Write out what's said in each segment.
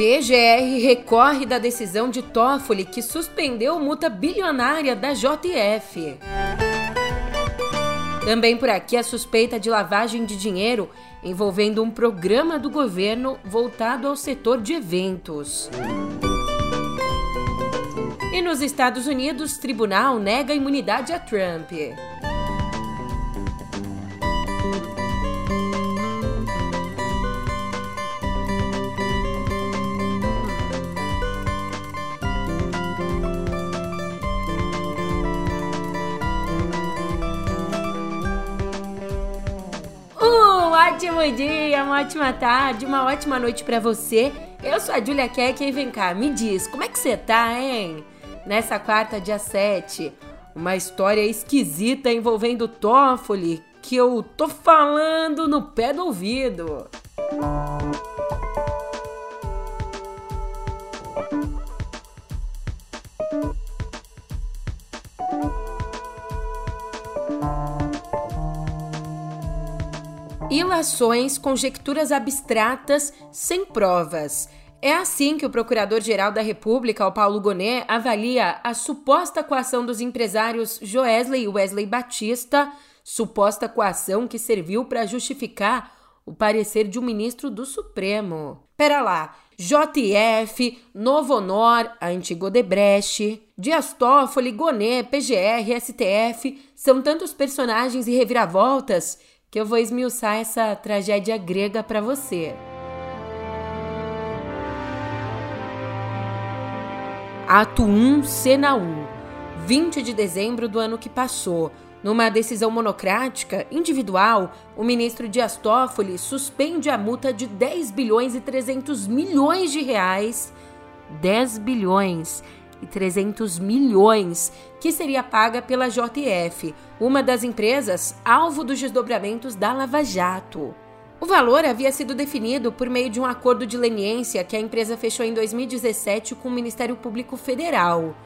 PGR recorre da decisão de Toffoli que suspendeu multa bilionária da JF. Também por aqui a suspeita de lavagem de dinheiro envolvendo um programa do governo voltado ao setor de eventos. E nos Estados Unidos, tribunal nega imunidade a Trump. Ótimo dia, uma ótima tarde, uma ótima noite para você. Eu sou a Julia Keck e vem cá, me diz, como é que você tá, hein? Nessa quarta, dia 7, uma história esquisita envolvendo Toffoli que eu tô falando no pé do ouvido. Ilações, conjecturas abstratas, sem provas. É assim que o Procurador-Geral da República, o Paulo Gonet, avalia a suposta coação dos empresários Joesley e Wesley Batista, suposta coação que serviu para justificar o parecer de um ministro do Supremo. Pera lá, JF, Novo Honor, a antiga Odebrecht, Dias Toffoli, Gonet, PGR, STF, são tantos personagens e reviravoltas que eu vou esmiuçar essa tragédia grega para você. Ato 1, cena 1. 20 de dezembro do ano que passou. Numa decisão monocrática, individual, o ministro Dias Toffoli suspende a multa de 10 bilhões e 300 milhões de reais. 10 bilhões e 300 milhões que seria paga pela JF, uma das empresas alvo dos desdobramentos da Lava Jato. O valor havia sido definido por meio de um acordo de leniência que a empresa fechou em 2017 com o Ministério Público Federal.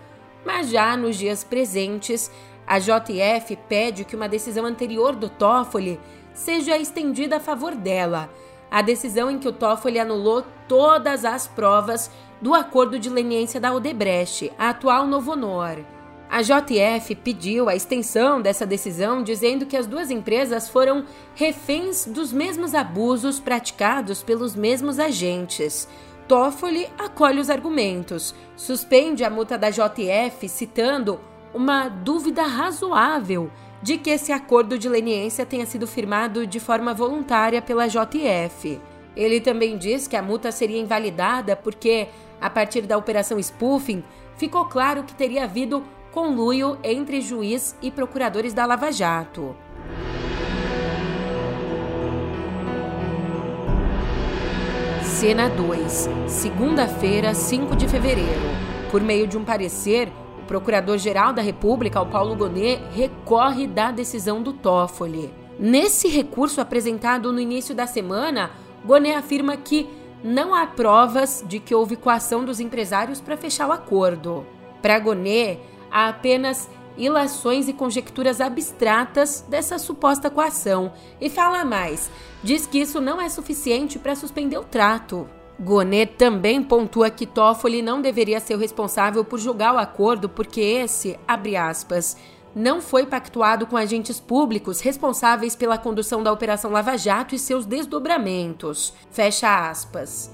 Mas já nos dias presentes, a JF pede que uma decisão anterior do Toffoli seja estendida a favor dela. A decisão em que o Toffoli anulou todas as provas do acordo de leniência da Odebrecht, a atual Novo Honor. A JF pediu a extensão dessa decisão, dizendo que as duas empresas foram reféns dos mesmos abusos praticados pelos mesmos agentes. Toffoli acolhe os argumentos, suspende a multa da JF, citando uma dúvida razoável de que esse acordo de leniência tenha sido firmado de forma voluntária pela JF. Ele também diz que a multa seria invalidada porque, a partir da operação spoofing, ficou claro que teria havido conluio entre juiz e procuradores da Lava Jato. Cena 2, segunda-feira, 5 de fevereiro. Por meio de um parecer, o Procurador-Geral da República, o Paulo Gonet, recorre da decisão do Toffoli. Nesse recurso apresentado no início da semana, Gonet afirma que não há provas de que houve coação dos empresários para fechar o acordo. Para Gonet, há apenas ilações e conjecturas abstratas dessa suposta coação. E fala mais: diz que isso não é suficiente para suspender o trato. Gonet também pontua que Toffoli não deveria ser o responsável por julgar o acordo porque esse, abre aspas, não foi pactuado com agentes públicos responsáveis pela condução da Operação Lava Jato e seus desdobramentos. Fecha aspas.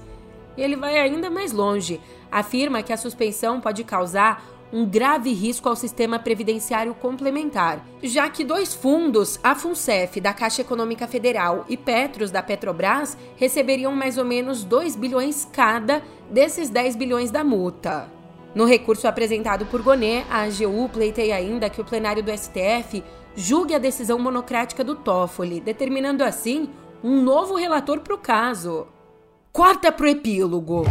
Ele vai ainda mais longe. Afirma que a suspensão pode causar um grave risco ao sistema previdenciário complementar, já que dois fundos, a FUNCEF da Caixa Econômica Federal e Petros da Petrobras, receberiam mais ou menos 2 bilhões cada desses 10 bilhões da multa. No recurso apresentado por Gonet, a AGU pleiteia ainda que o plenário do STF julgue a decisão monocrática do Toffoli, determinando assim um novo relator para o caso. Corta pro epílogo.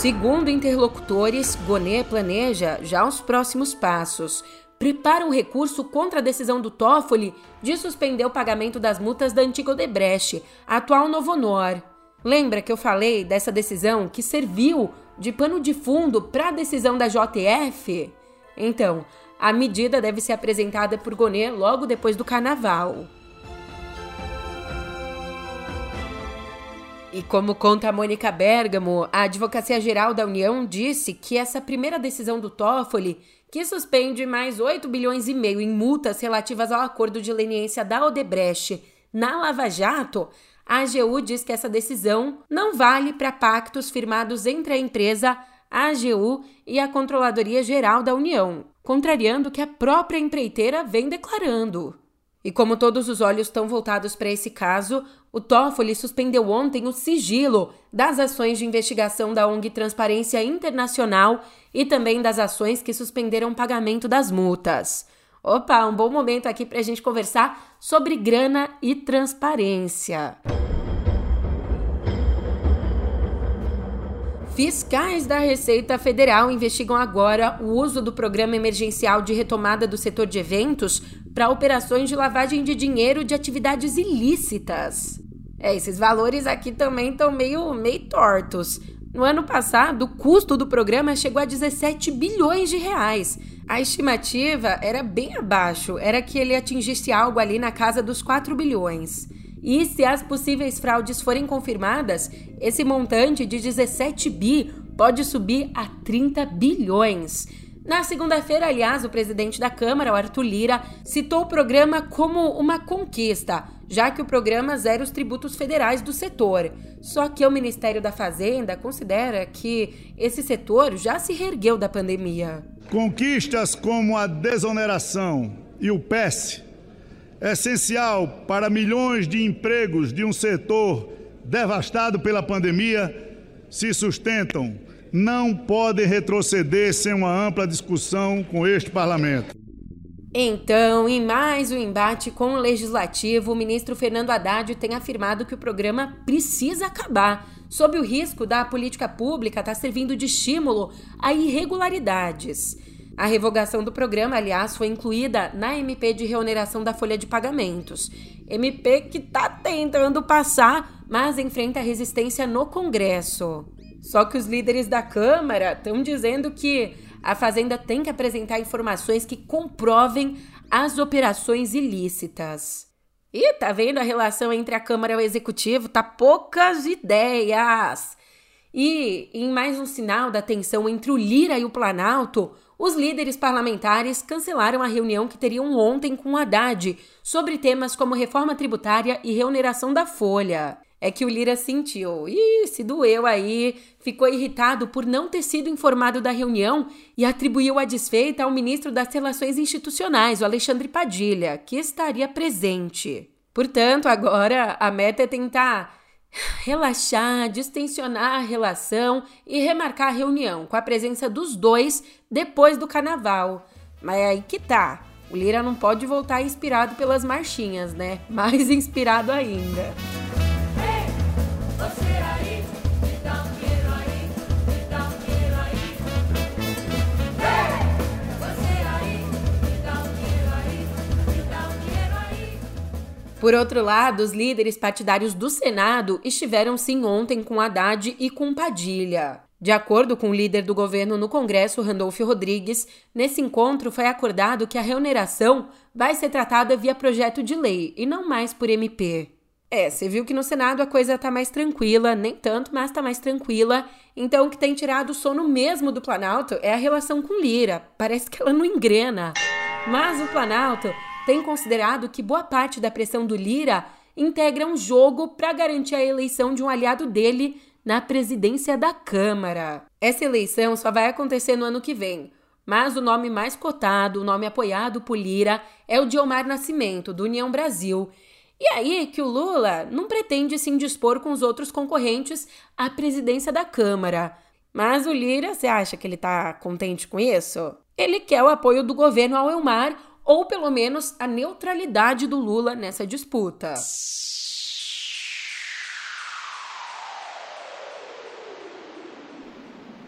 Segundo interlocutores, Gonet planeja já os próximos passos. Prepara um recurso contra a decisão do Toffoli de suspender o pagamento das multas da antiga Odebrecht, atual Novo Honor. Lembra que eu falei dessa decisão que serviu de pano de fundo para a decisão da JF? Então, a medida deve ser apresentada por Gonet logo depois do carnaval. E como conta a Mônica Bergamo, a Advocacia Geral da União disse que essa primeira decisão do Toffoli, que suspende mais 8 bilhões e meio em multas relativas ao acordo de leniência da Odebrecht na Lava Jato, a AGU diz que essa decisão não vale para pactos firmados entre a empresa, a AGU e a Controladoria Geral da União, contrariando o que a própria empreiteira vem declarando. E como todos os olhos estão voltados para esse caso, o Toffoli suspendeu ontem o sigilo das ações de investigação da ONG Transparência Internacional e também das ações que suspenderam o pagamento das multas. Opa, um bom momento aqui para a gente conversar sobre grana e transparência. Fiscais da Receita Federal investigam agora o uso do Programa Emergencial de Retomada do Setor de Eventos para operações de lavagem de dinheiro de atividades ilícitas. É, esses valores aqui também estão meio, meio tortos. No ano passado, o custo do programa chegou a 17 bilhões de reais. A estimativa era bem abaixo, era que ele atingisse algo ali na casa dos 4 bilhões. E se as possíveis fraudes forem confirmadas, esse montante de 17 bi pode subir a 30 bilhões. Na segunda-feira, aliás, o presidente da Câmara, Arthur Lira, citou o programa como uma conquista, já que o programa zera os tributos federais do setor. Só que o Ministério da Fazenda considera que esse setor já se reergueu da pandemia. Conquistas como a desoneração e o PES essencial para milhões de empregos de um setor devastado pela pandemia, se sustentam, não podem retroceder sem uma ampla discussão com este parlamento. Então, em mais um embate com o legislativo, o ministro Fernando Haddad tem afirmado que o programa precisa acabar, sob o risco da política pública estar tá servindo de estímulo a irregularidades. A revogação do programa, aliás, foi incluída na MP de reoneração da folha de pagamentos. MP que está tentando passar, mas enfrenta resistência no Congresso. Só que os líderes da Câmara estão dizendo que a Fazenda tem que apresentar informações que comprovem as operações ilícitas. E tá vendo a relação entre a Câmara e o Executivo? Tá poucas ideias. E em mais um sinal da tensão entre o Lira e o Planalto, os líderes parlamentares cancelaram a reunião que teriam ontem com o Haddad sobre temas como reforma tributária e reoneração da folha. É que o Lira sentiu, e se doeu aí, ficou irritado por não ter sido informado da reunião e atribuiu a desfeita ao ministro das Relações Institucionais, o Alexandre Padilha, que estaria presente. Portanto, agora a meta é tentar relaxar, distensionar a relação e remarcar a reunião com a presença dos dois depois do carnaval. Mas é aí que tá. O Lira não pode voltar inspirado pelas marchinhas, né? Mais inspirado ainda. Por outro lado, os líderes partidários do Senado estiveram sim ontem com Haddad e com Padilha. De acordo com o líder do governo no Congresso, Randolfo Rodrigues, nesse encontro foi acordado que a reoneração vai ser tratada via projeto de lei e não mais por MP. É, você viu que no Senado a coisa tá mais tranquila, nem tanto, mas tá mais tranquila. Então o que tem tirado o sono mesmo do Planalto é a relação com Lira. Parece que ela não engrena. Mas o Planalto tem considerado que boa parte da pressão do Lira integra um jogo para garantir a eleição de um aliado dele na presidência da Câmara. Essa eleição só vai acontecer no ano que vem, mas o nome mais cotado, o nome apoiado por Lira, é o de Omar Nascimento, do União Brasil. E aí que o Lula não pretende se indispor com os outros concorrentes à presidência da Câmara. Mas o Lira, você acha que ele está contente com isso? Ele quer o apoio do governo ao Elmar ou pelo menos a neutralidade do Lula nessa disputa.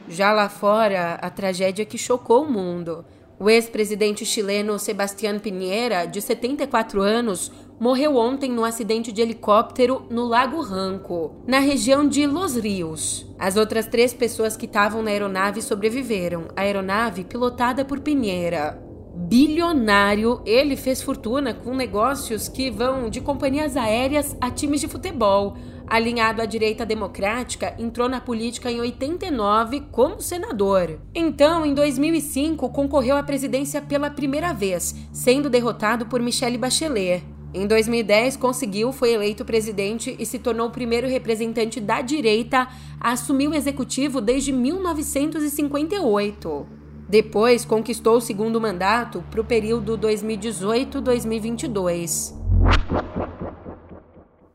Já lá fora, a tragédia que chocou o mundo. O ex-presidente chileno Sebastián Piñera, de 74 anos, morreu ontem num acidente de helicóptero no Lago Ranco, na região de Los Rios. As outras três pessoas que estavam na aeronave sobreviveram, a aeronave pilotada por Piñera. Bilionário, ele fez fortuna com negócios que vão de companhias aéreas a times de futebol. Alinhado à direita democrática, entrou na política em 89 como senador. Então, em 2005, concorreu à presidência pela primeira vez, sendo derrotado por Michelle Bachelet. Em 2010, conseguiu, foi eleito presidente e se tornou o primeiro representante da direita a assumir o executivo desde 1958. Depois, conquistou o segundo mandato para o período 2018-2022.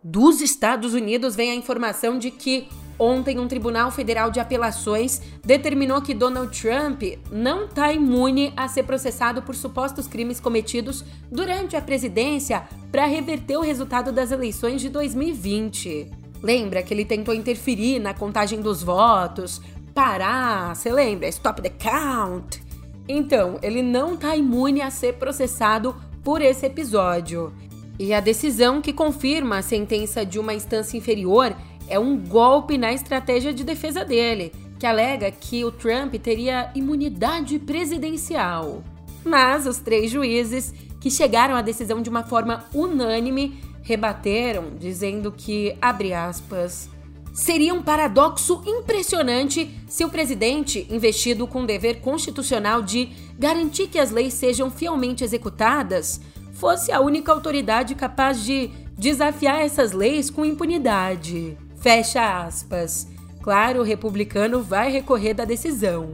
Dos Estados Unidos vem a informação de que Ontem, um Tribunal Federal de Apelações determinou que Donald Trump não está imune a ser processado por supostos crimes cometidos durante a presidência para reverter o resultado das eleições de 2020. Lembra que ele tentou interferir na contagem dos votos, parar, você lembra? Stop the count. Então, ele não está imune a ser processado por esse episódio. E a decisão que confirma a sentença de uma instância inferior é um golpe na estratégia de defesa dele, que alega que o Trump teria imunidade presidencial. Mas os três juízes, que chegaram à decisão de uma forma unânime, rebateram, dizendo que, abre aspas, seria um paradoxo impressionante se o presidente, investido com o dever constitucional de garantir que as leis sejam fielmente executadas, fosse a única autoridade capaz de desafiar essas leis com impunidade. Fecha aspas. Claro, o republicano vai recorrer da decisão.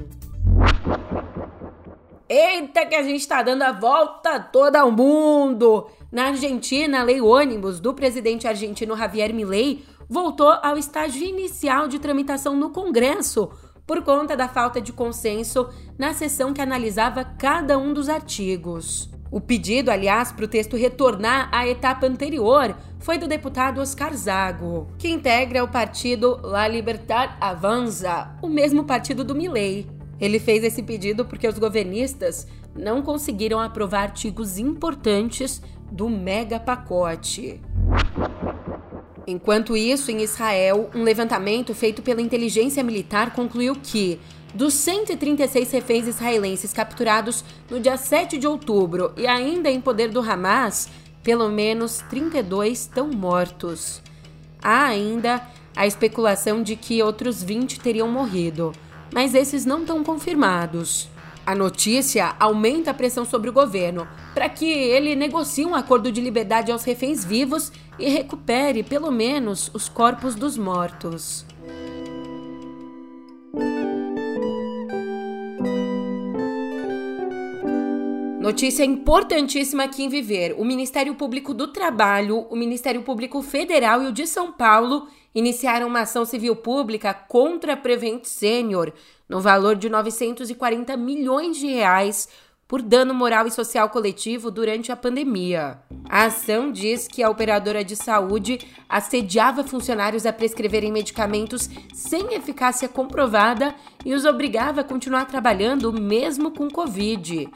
Eita, que a gente está dando a volta toda ao mundo! Na Argentina, a lei ônibus do presidente argentino Javier Milei voltou ao estágio inicial de tramitação no Congresso por conta da falta de consenso na sessão que analisava cada um dos artigos. O pedido, aliás, para o texto retornar à etapa anterior foi do deputado Oscar Zago, que integra o partido La Libertad Avanza, o mesmo partido do Milei. Ele fez esse pedido porque os governistas não conseguiram aprovar artigos importantes do mega pacote. Enquanto isso, em Israel, um levantamento feito pela inteligência militar concluiu que dos 136 reféns israelenses capturados no dia 7 de outubro e ainda em poder do Hamas, pelo menos 32 estão mortos. Há ainda a especulação de que outros 20 teriam morrido, mas esses não estão confirmados. A notícia aumenta a pressão sobre o governo para que ele negocie um acordo de liberdade aos reféns vivos e recupere pelo menos os corpos dos mortos. Notícia importantíssima aqui em Viver. O Ministério Público do Trabalho, o Ministério Público Federal e o de São Paulo iniciaram uma ação civil pública contra a Prevent Senior no valor de 940 milhões de reais por dano moral e social coletivo durante a pandemia. A ação diz que a operadora de saúde assediava funcionários a prescreverem medicamentos sem eficácia comprovada e os obrigava a continuar trabalhando mesmo com Covid.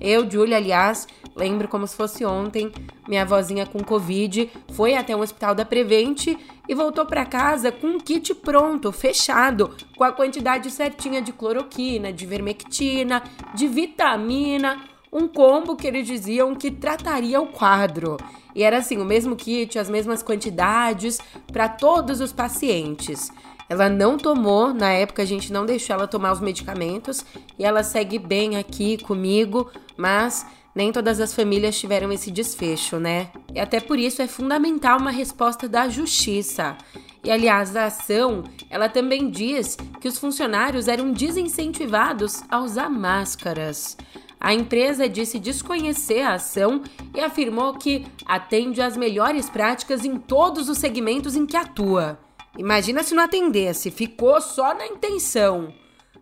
Eu, Julia, aliás, lembro como se fosse ontem, minha vozinha com Covid foi até um hospital da Prevente e voltou para casa com um kit pronto, fechado, com a quantidade certinha de cloroquina, de vermectina, de vitamina, um combo que eles diziam que trataria o quadro. E era assim, o mesmo kit, as mesmas quantidades para todos os pacientes. Ela não tomou, na época a gente não deixou ela tomar os medicamentos e ela segue bem aqui comigo, mas nem todas as famílias tiveram esse desfecho, né? E até por isso é fundamental uma resposta da justiça. E aliás, a ação, ela também diz que os funcionários eram desincentivados a usar máscaras. A empresa disse desconhecer a ação e afirmou que atende às melhores práticas em todos os segmentos em que atua. Imagina se não atendesse, ficou só na intenção.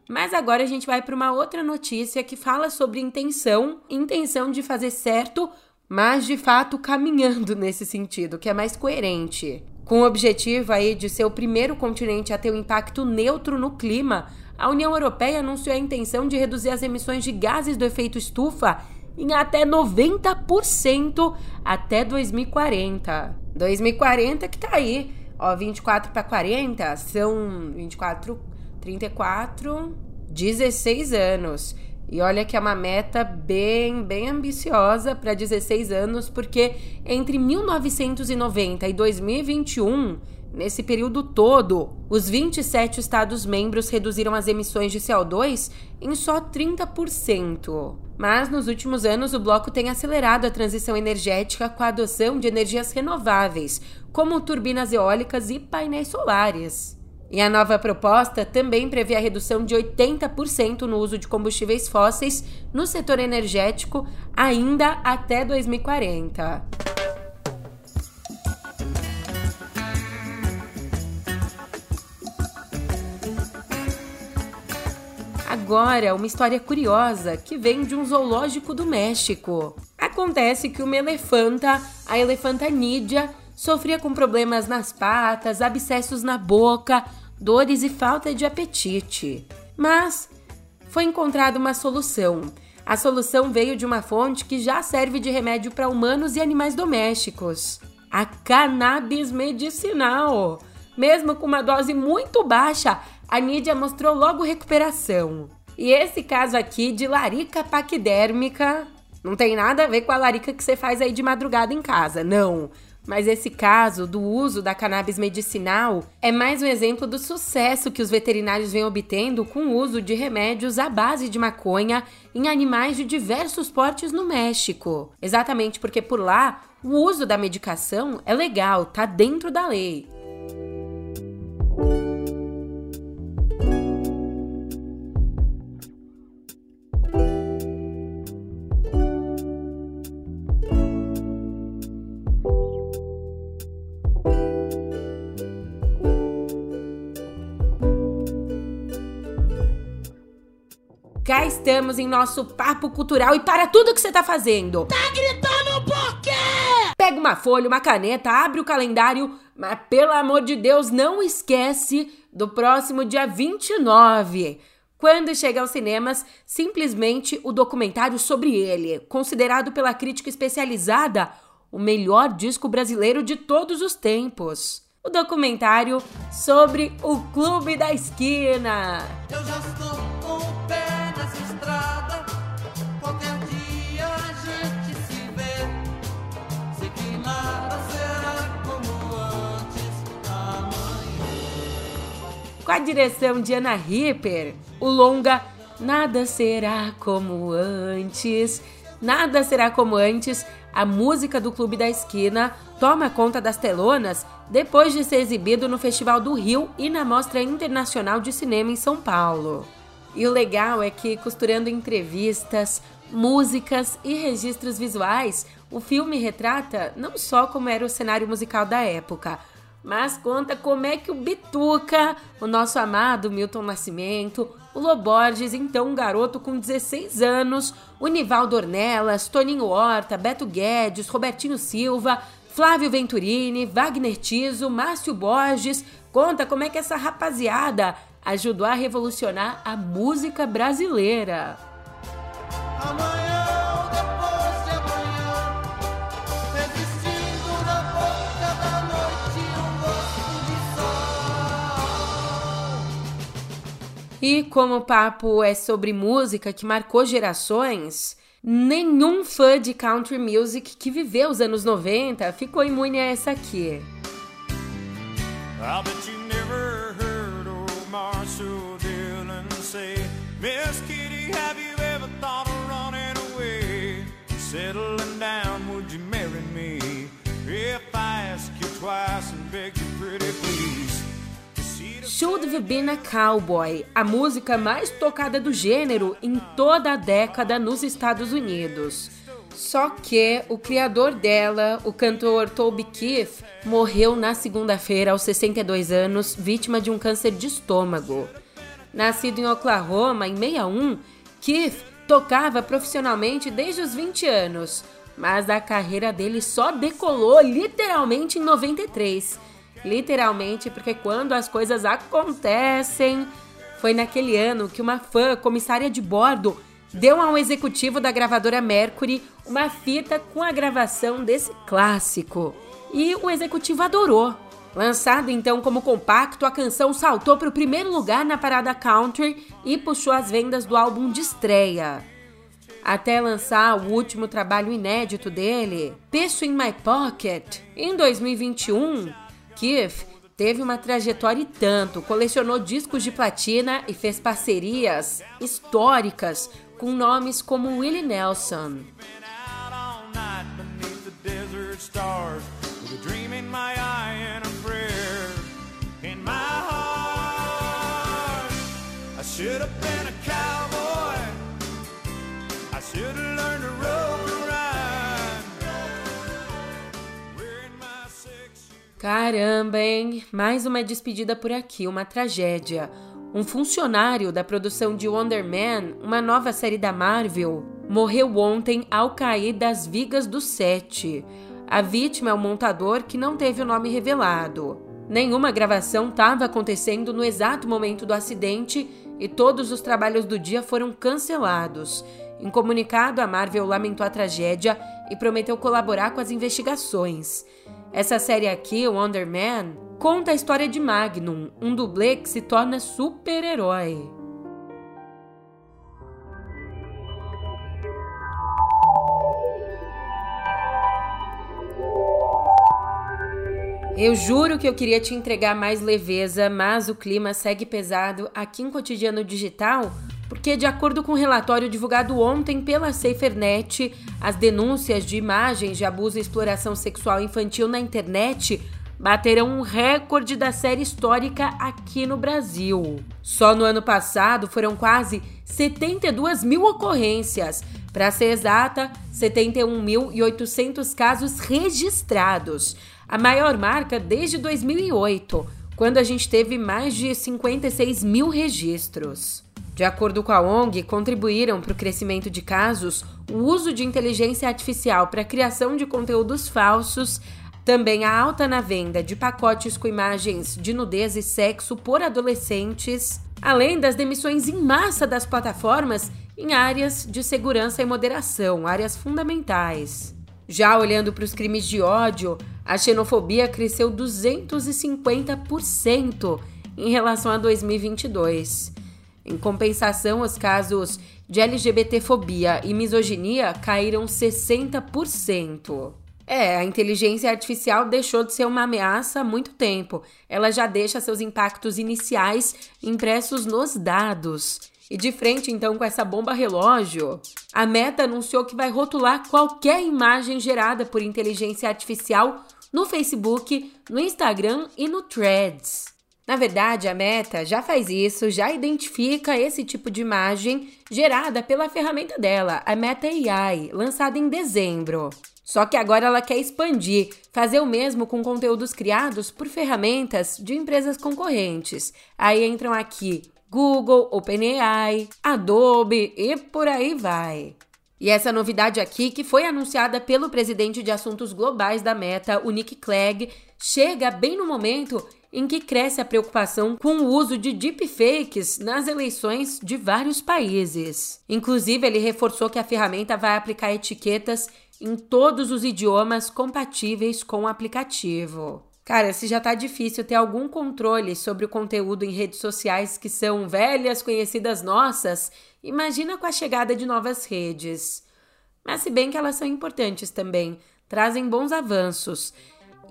Mas agora a gente vai para uma outra notícia que fala sobre intenção, intenção de fazer certo, mas de fato caminhando nesse sentido, que é mais coerente. Com o objetivo aí de ser o primeiro continente a ter um impacto neutro no clima, a União Europeia anunciou a intenção de reduzir as emissões de gases do efeito estufa em até 90% até 2040. 2040 que tá aí, ó, 24 para 40 são 24 34, 16 anos. E olha que é uma meta bem, bem ambiciosa para 16 anos, porque entre 1990 e 2021, nesse período todo, os 27 Estados-membros reduziram as emissões de CO2 em só 30%. Mas nos últimos anos, o bloco tem acelerado a transição energética com a adoção de energias renováveis, como turbinas eólicas e painéis solares. E a nova proposta também prevê a redução de 80% no uso de combustíveis fósseis no setor energético ainda até 2040. Agora, uma história curiosa que vem de um zoológico do México. Acontece que uma elefanta, a elefanta Nídia, sofria com problemas nas patas, abscessos na boca, dores e falta de apetite. Mas foi encontrada uma solução. A solução veio de uma fonte que já serve de remédio para humanos e animais domésticos: a cannabis medicinal. Mesmo com uma dose muito baixa, a Nídia mostrou logo recuperação. E esse caso aqui de larica paquidérmica não tem nada a ver com a larica que você faz aí de madrugada em casa, não. Mas esse caso do uso da cannabis medicinal é mais um exemplo do sucesso que os veterinários vêm obtendo com o uso de remédios à base de maconha em animais de diversos portes no México. Exatamente porque por lá o uso da medicação é legal, tá dentro da lei. Em nosso papo cultural e para tudo que você tá fazendo. Tá gritando por quê? Pega uma folha, uma caneta, abre o calendário, mas pelo amor de Deus, não esquece do próximo dia 29 quando chega aos cinemas simplesmente o documentário sobre ele, considerado pela crítica especializada o melhor disco brasileiro de todos os tempos. O documentário sobre o Clube da Esquina. Com a direção de Ana Ripper, o longa Nada Será Como Antes. Nada será como antes. A música do Clube da Esquina toma conta das telonas depois de ser exibido no Festival do Rio e na Mostra Internacional de Cinema em São Paulo. E o legal é que, costurando entrevistas, músicas e registros visuais, o filme retrata não só como era o cenário musical da época, mas conta como é que o Bituca, o nosso amado Milton Nascimento, o Loborges, então um garoto com 16 anos, o Nivaldo Ornelas, Toninho Horta, Beto Guedes, Robertinho Silva, Flávio Venturini, Wagner Tiso, Márcio Borges, conta como é que essa rapaziada ajudou a revolucionar a música brasileira. Amanhã E como o papo é sobre música que marcou gerações, nenhum fã de country music que viveu os anos 90 ficou imune a essa aqui. Settling down, would you marry me? If I ask you twice and beg Should Have Been a Cowboy, a música mais tocada do gênero em toda a década nos Estados Unidos. Só que o criador dela, o cantor Toby Keith, morreu na segunda-feira aos 62 anos, vítima de um câncer de estômago. Nascido em Oklahoma em 61, Keith tocava profissionalmente desde os 20 anos, mas a carreira dele só decolou literalmente em 93. Literalmente, porque quando as coisas acontecem, foi naquele ano que uma fã, comissária de bordo, deu a um executivo da gravadora Mercury uma fita com a gravação desse clássico. E o executivo adorou. Lançado então como compacto, a canção saltou para o primeiro lugar na parada country e puxou as vendas do álbum de estreia. Até lançar o último trabalho inédito dele, Peço in My Pocket, em 2021, Keith teve uma trajetória e tanto, colecionou discos de platina e fez parcerias históricas com nomes como Willie Nelson. Been a cowboy. I learned to rope Caramba, hein? Mais uma despedida por aqui, uma tragédia. Um funcionário da produção de Wonder Man, uma nova série da Marvel, morreu ontem ao cair das vigas do set. A vítima é um montador que não teve o nome revelado. Nenhuma gravação estava acontecendo no exato momento do acidente e todos os trabalhos do dia foram cancelados. Em comunicado, a Marvel lamentou a tragédia e prometeu colaborar com as investigações. Essa série aqui, Wonder Man, conta a história de Magnum, um dublê que se torna super-herói. Eu juro que eu queria te entregar mais leveza, mas o clima segue pesado aqui em Cotidiano Digital, porque, de acordo com o um relatório divulgado ontem pela SaferNet, as denúncias de imagens de abuso e exploração sexual infantil na internet bateram um recorde da série histórica aqui no Brasil. Só no ano passado foram quase 72 mil ocorrências, para ser exata, 71.800 casos registrados a maior marca desde 2008, quando a gente teve mais de 56 mil registros. De acordo com a ONG, contribuíram para o crescimento de casos o uso de inteligência artificial para a criação de conteúdos falsos, também a alta na venda de pacotes com imagens de nudez e sexo por adolescentes, além das demissões em massa das plataformas em áreas de segurança e moderação, áreas fundamentais. Já olhando para os crimes de ódio, a xenofobia cresceu 250% em relação a 2022. Em compensação, os casos de LGBTfobia e misoginia caíram 60%. É, a inteligência artificial deixou de ser uma ameaça há muito tempo. Ela já deixa seus impactos iniciais impressos nos dados. E de frente então com essa bomba relógio, a Meta anunciou que vai rotular qualquer imagem gerada por inteligência artificial no Facebook, no Instagram e no Threads. Na verdade, a Meta já faz isso, já identifica esse tipo de imagem gerada pela ferramenta dela, a Meta AI, lançada em dezembro. Só que agora ela quer expandir, fazer o mesmo com conteúdos criados por ferramentas de empresas concorrentes. Aí entram aqui Google, OpenAI, Adobe e por aí vai. E essa novidade aqui, que foi anunciada pelo presidente de assuntos globais da Meta, o Nick Clegg, chega bem no momento em que cresce a preocupação com o uso de deepfakes nas eleições de vários países. Inclusive, ele reforçou que a ferramenta vai aplicar etiquetas em todos os idiomas compatíveis com o aplicativo. Cara, se já tá difícil ter algum controle sobre o conteúdo em redes sociais que são velhas conhecidas nossas, imagina com a chegada de novas redes. Mas se bem que elas são importantes também, trazem bons avanços.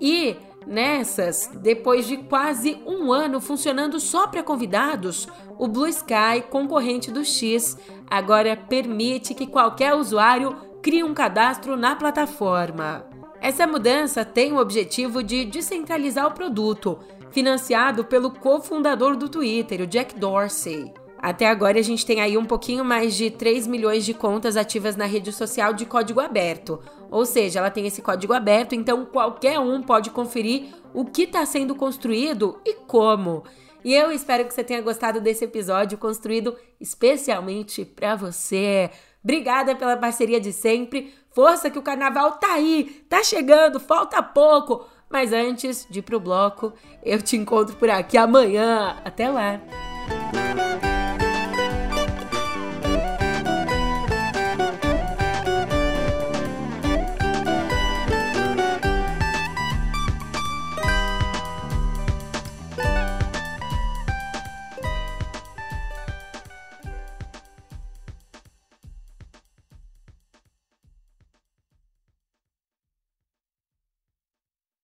E nessas, depois de quase um ano funcionando só para convidados, o Blue Sky, concorrente do X, agora permite que qualquer usuário crie um cadastro na plataforma. Essa mudança tem o objetivo de descentralizar o produto, financiado pelo cofundador do Twitter, o Jack Dorsey. Até agora a gente tem aí um pouquinho mais de 3 milhões de contas ativas na rede social de código aberto. Ou seja, ela tem esse código aberto, então qualquer um pode conferir o que está sendo construído e como. E eu espero que você tenha gostado desse episódio construído especialmente para você. Obrigada pela parceria de sempre. Força que o carnaval tá aí, tá chegando, falta pouco. Mas antes de ir pro bloco, eu te encontro por aqui amanhã. Até lá!